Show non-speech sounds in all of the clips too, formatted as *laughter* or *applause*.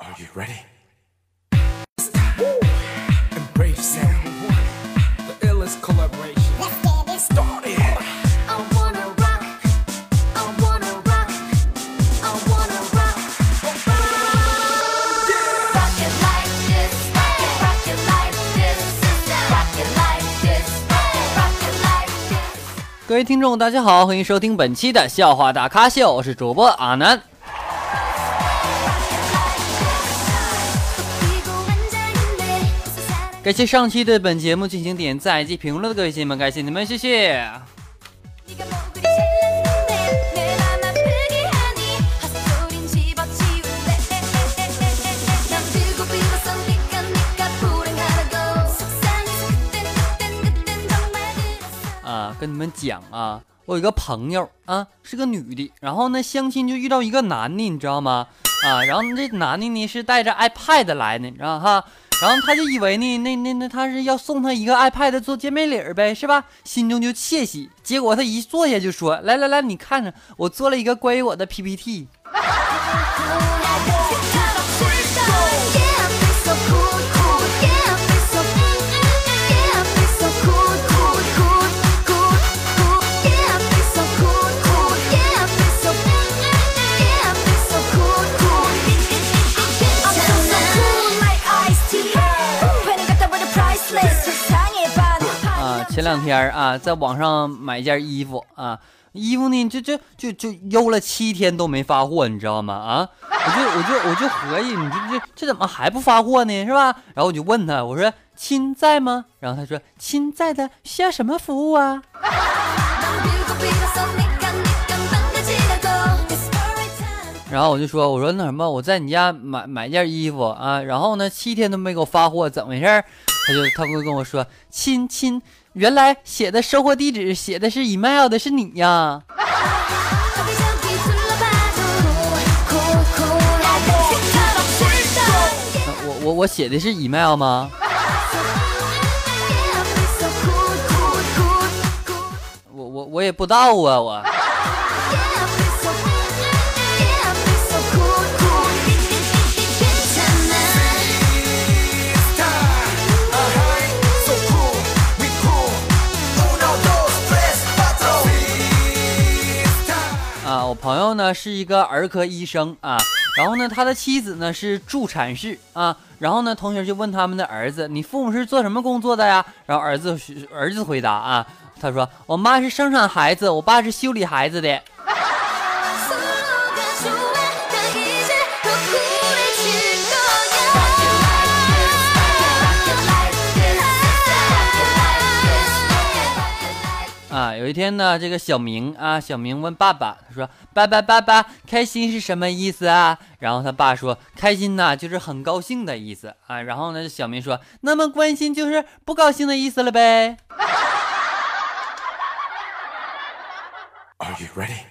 Are you ready? Embrace sound. The illest collaboration. Let's get it Started. I wanna rock. I wanna rock. I wanna rock. Rock it like this. Rock it like this. Rock it like this. Rock it like this. 各位听众，大家好，欢迎收听本期的笑话大咖秀，我是主播阿南。 感谢上期对本节目进行点赞及评论的各位亲们，感谢你们，谢谢。啊，跟你们讲啊，我有个朋友啊，是个女的，然后呢相亲就遇到一个男的，你知道吗？啊，然后这男的呢是带着 iPad 来的，你知道哈？然后他就以为呢，那那那他是要送他一个 iPad 做见面礼儿呗，是吧？心中就窃喜。结果他一坐下就说：“来来来，你看着，我做了一个关于我的 PPT。*laughs* ”前两天啊，在网上买一件衣服啊，衣服呢就就就就邮了七天都没发货，你知道吗？啊，我就我就我就合计，你这这这怎么还不发货呢？是吧？然后我就问他，我说亲在吗？然后他说亲在的，需要什么服务啊？然后我就说，我说那什么，我在你家买买件衣服啊，然后呢七天都没给我发货，怎么回事？他就他不跟我说，亲亲。原来写的收货地址写的是 email 的是你呀？我我我写的是 email 吗？我我我也不知道啊，我。朋友呢是一个儿科医生啊，然后呢，他的妻子呢是助产士啊，然后呢，同学就问他们的儿子：“你父母是做什么工作的呀？”然后儿子儿子回答啊，他说：“我妈是生产孩子，我爸是修理孩子的。”有一天呢，这个小明啊，小明问爸爸，他说：“爸爸，爸爸，开心是什么意思啊？”然后他爸说：“开心呢，就是很高兴的意思啊。”然后呢，小明说：“那么，关心就是不高兴的意思了呗？” Are ready,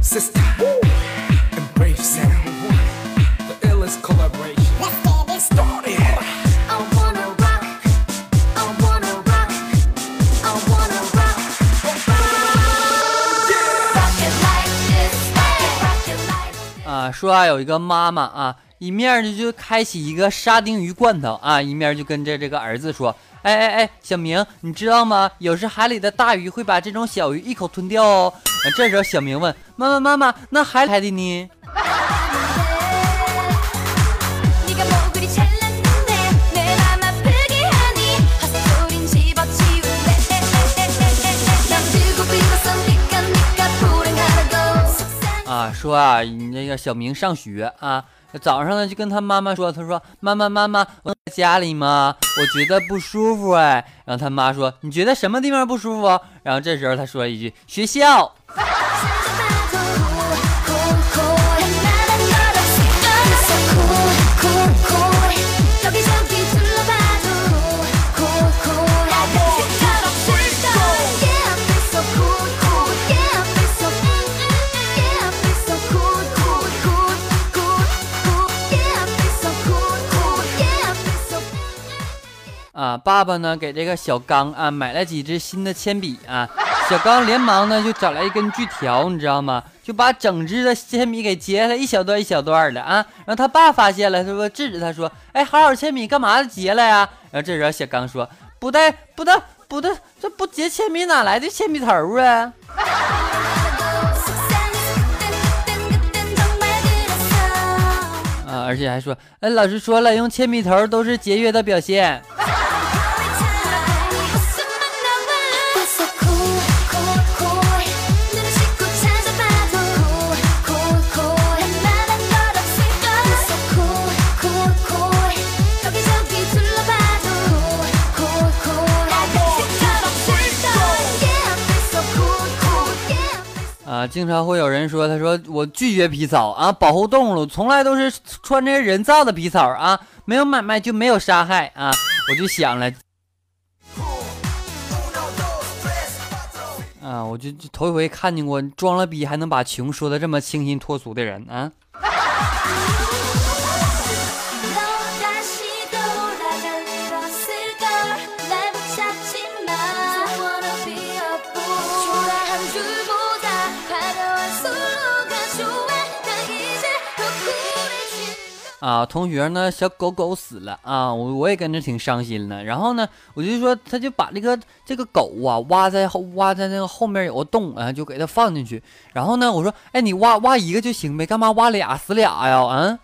sister? you 说啊，有一个妈妈啊，一面就就开启一个沙丁鱼罐头啊，一面就跟着这个儿子说：“哎哎哎，小明，你知道吗？有时海里的大鱼会把这种小鱼一口吞掉哦。”这时候小明问妈妈：“妈妈，那海里的呢？”说啊，那个小明上学啊，早上呢就跟他妈妈说，他说：“妈妈，妈妈，我在家里吗？我觉得不舒服哎。”然后他妈说：“你觉得什么地方不舒服？”然后这时候他说一句：“学校。” *laughs* 爸爸呢给这个小刚啊买了几支新的铅笔啊，小刚连忙呢就找来一根锯条，你知道吗？就把整支的铅笔给截了一小段一小段的啊，然后他爸发现了，他说制止他说，哎，好好铅笔干嘛截了呀？然后这时候小刚说，不对不对不对，这不截铅笔哪来的铅笔头啊？啊，而且还说，哎，老师说了，用铅笔头都是节约的表现。经常会有人说，他说我拒绝皮草啊，保护动物从来都是穿着人造的皮草啊，没有买卖就没有杀害啊，我就想了，啊，我就头一回看见过装了逼还能把穷说的这么清新脱俗的人啊。啊，同学呢？小狗狗死了啊！我我也跟着挺伤心的。然后呢，我就说，他就把那个这个狗啊，挖在挖在那个后面有个洞啊，就给它放进去。然后呢，我说，哎，你挖挖一个就行呗，干嘛挖俩死俩呀？嗯。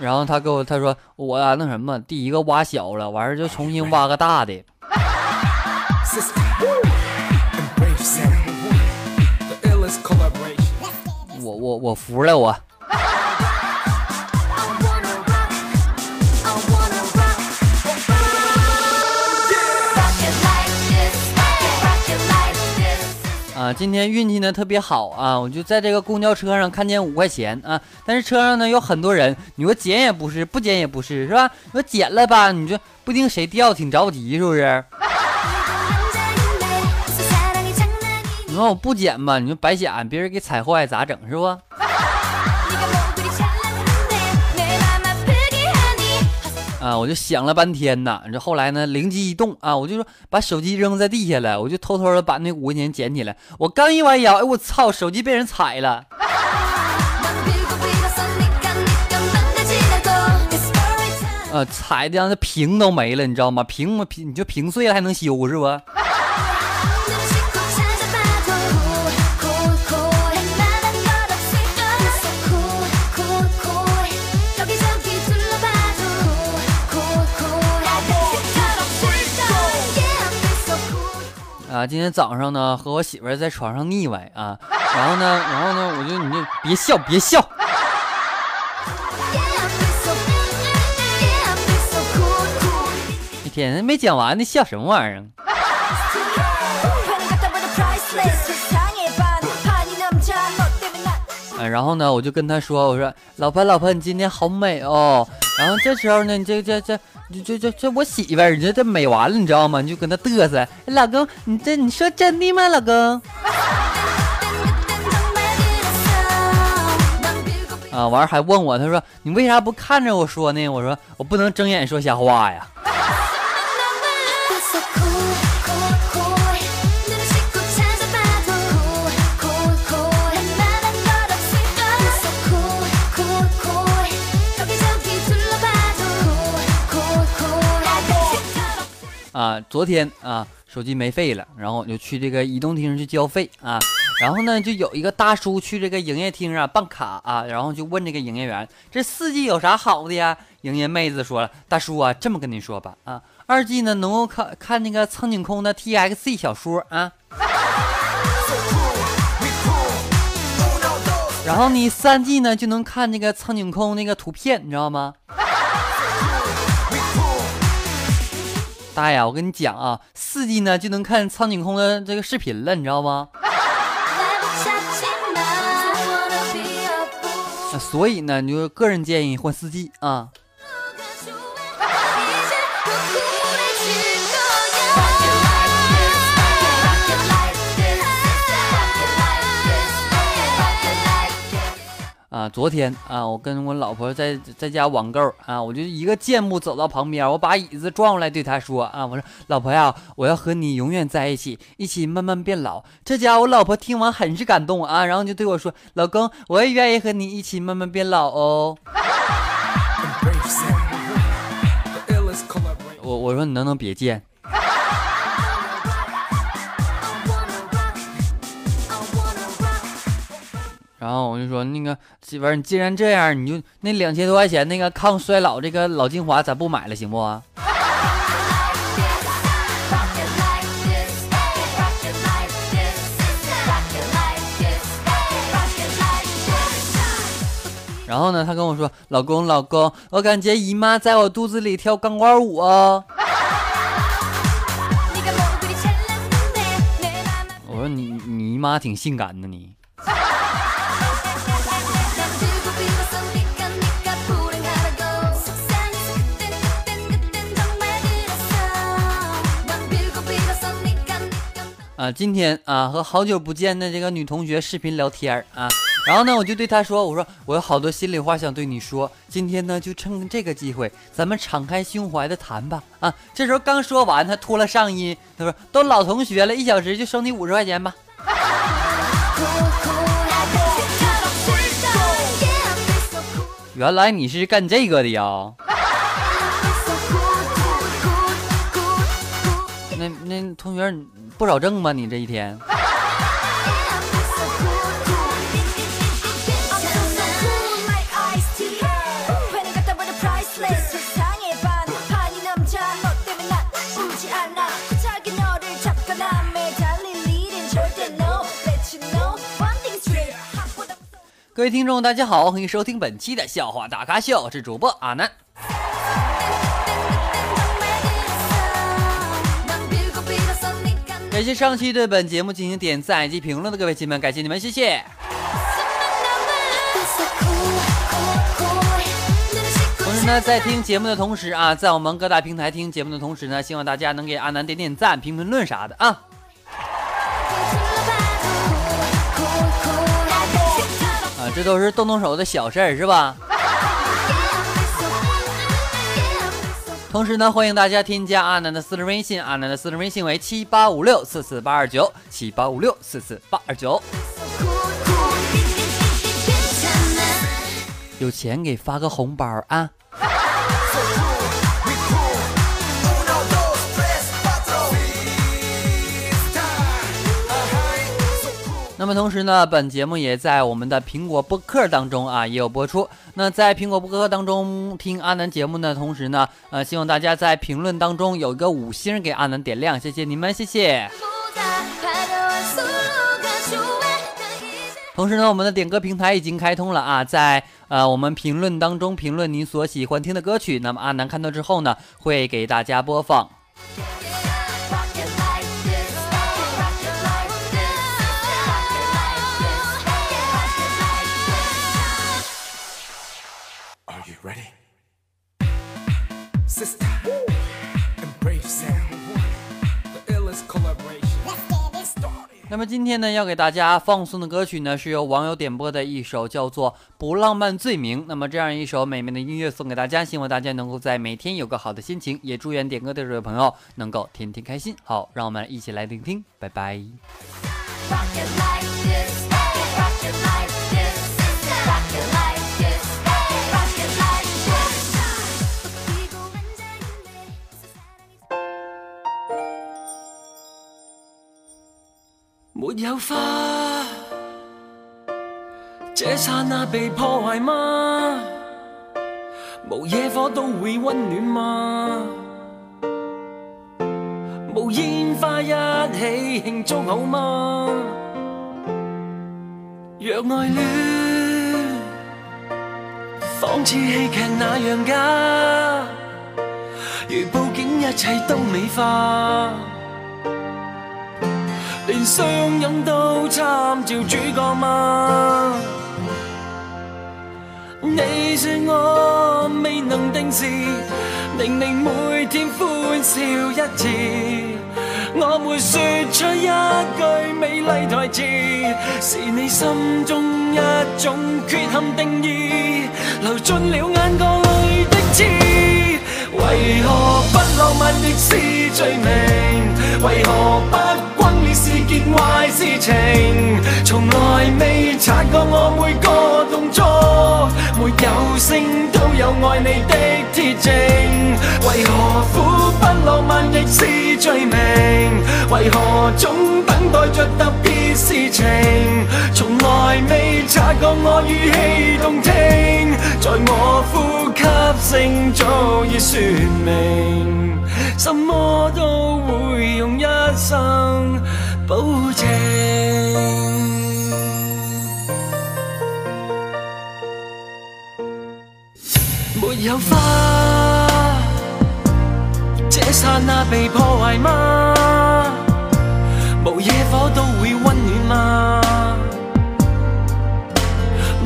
然后他给我他说，我那什么，第一个挖小了，完事就重新挖个大的。*laughs* 我我我服了我！啊，今天运气呢特别好啊，我就在这个公交车上看见五块钱啊，但是车上呢有很多人，你说捡也不是，不捡也不是，是吧？你说捡了吧，你说不定谁掉，挺着急是不是？你说我不捡吧？你说白捡，别人给踩坏咋整是不？啊，我就想了半天呢，这后来呢灵机一动啊，我就说把手机扔在地下了，我就偷偷的把那五块钱捡起来。我刚一弯腰，哎我操，手机被人踩了！啊，踩的那屏都没了，你知道吗？屏嘛屏，你就屏碎了还能修是不？今天早上呢，和我媳妇在床上腻歪啊，然后呢，然后呢，我就你就别笑，别笑！一天，没讲完呢，笑什么玩意儿？然后呢，我就跟他说，我说老婆老婆，你今天好美哦。然后这时候呢，你这这这这这这这我媳妇儿，你这这美完了，你知道吗？你就搁那嘚瑟，老公，你这你说真的吗？老公。啊，完了还问我，他说你为啥不看着我说呢？我说我不能睁眼说瞎话呀。*laughs* 啊，昨天啊，手机没费了，然后我就去这个移动厅去交费啊。然后呢，就有一个大叔去这个营业厅啊办卡啊，然后就问这个营业员：“这四 G 有啥好的呀？”营业妹子说了：“大叔啊，这么跟你说吧啊，二 G 呢能够看看那个苍井空的 T X C 小说啊，然后你三 G 呢就能看那个苍井空那个图片，你知道吗？”大爷，我跟你讲啊，四 G 呢就能看苍井空的这个视频了，你知道吗？*laughs* 所以呢，你就个人建议换四 G 啊。啊，昨天啊，我跟我老婆在在家网购啊，我就一个箭步走到旁边，我把椅子转过来，对她说啊，我说老婆呀，我要和你永远在一起，一起慢慢变老。这家伙，老婆听完很是感动啊，然后就对我说，老公，我也愿意和你一起慢慢变老哦。我我说你能不能别贱。然后我就说，那个媳妇儿，你既然这样，你就那两千多块钱那个抗衰老这个老精华，咱不买了，行不？然后呢，他跟我说，老公，老公，我感觉姨妈在我肚子里跳钢管舞哦。我说你你姨妈挺性感的你。啊，今天啊，和好久不见的这个女同学视频聊天啊，然后呢，我就对她说，我说我有好多心里话想对你说，今天呢就趁这个机会，咱们敞开胸怀的谈吧。啊，这时候刚说完，她脱了上衣，她说都老同学了，一小时就收你五十块钱吧。原来你是干这个的呀。那同学不少挣吧？你这一天。各位听众，大家好，欢迎收听本期的笑话大咖秀，我是主播阿南。感谢上期对本节目进行点赞以及评论的各位亲们，感谢你们，谢谢。同时呢，在听节目的同时啊，在我们各大平台听节目的同时呢，希望大家能给阿南点点赞、评评论啥的啊。啊，这都是动动手的小事儿，是吧？同时呢，欢迎大家添加阿南的私人微信，阿南的私人微信为七八五六四四八二九，七八五六四四八二九。有钱给发个红包啊！*laughs* 那么同时呢，本节目也在我们的苹果播客当中啊也有播出。那在苹果播客当中听阿南节目的同时呢，呃，希望大家在评论当中有一个五星给阿南点亮，谢谢你们，谢谢。同时呢，我们的点歌平台已经开通了啊，在呃我们评论当中评论您所喜欢听的歌曲，那么阿南看到之后呢，会给大家播放。那么今天呢，要给大家放送的歌曲呢，是由网友点播的一首叫做《不浪漫罪名》。那么这样一首美妙的音乐送给大家，希望大家能够在每天有个好的心情，也祝愿点歌的这位朋友能够天天开心。好，让我们一起来聆听，拜拜。有花，这刹那被破坏吗？无野火都会温暖吗？无烟花一起庆祝好吗？若爱恋，仿似戏剧那样假，如布景，一切都美化。相擁都参照主角吗？你是我未能定时，令明每天欢笑一次。我没说出一句美丽台词，是你心中一种缺陷定义，流进了眼角里的刺。为何不浪漫的是罪名？为何不？爱你的铁证，为何苦不浪漫亦是罪名？为何总等待着特别事情？从来未察觉我语气动听，在我呼吸声早已说明，什么都会用一生保证。有花，这刹那被破坏吗？无野火都会温暖吗？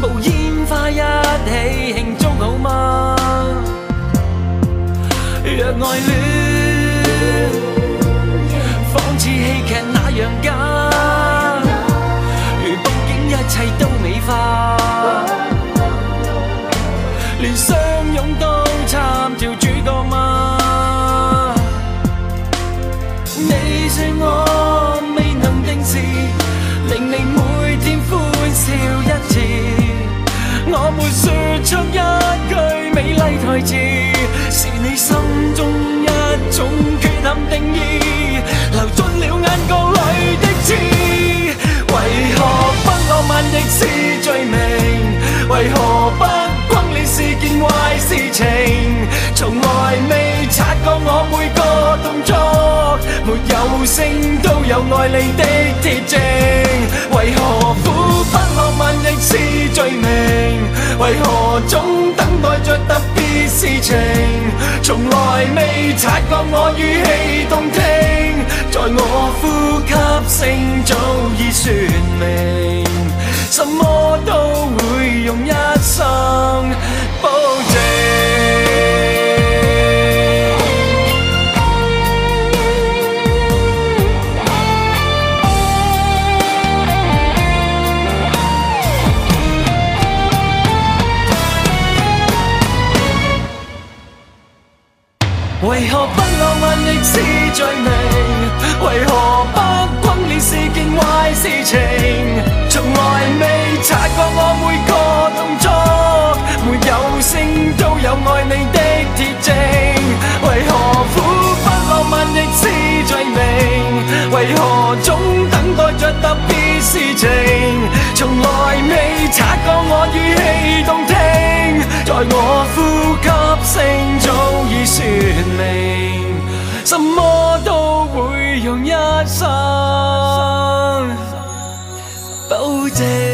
无烟花一起庆祝好吗？若爱恋，仿似戏剧那样假，如布景，一切都美化。说出一句美丽台词，是你心中一种缺陷定义，流进了眼角里的刺。为何不浪漫亦是罪名？为何不轰烈是件坏事情？从来未察觉我每个动作，没有声都有爱你的铁证。为何？罪名为何总等待着特别事情？从来未察觉我语气动听，在我呼吸声早已说明，什么都会用一生保。为何不浪漫亦是罪名？为何不轰烈是件坏事情？从来未察觉我每个动作，没有声都有爱你的铁证。为何苦不浪漫亦是罪名？为何总等待着特别事情？从来未察觉我语气动听，在我。什么都会用一生，保证。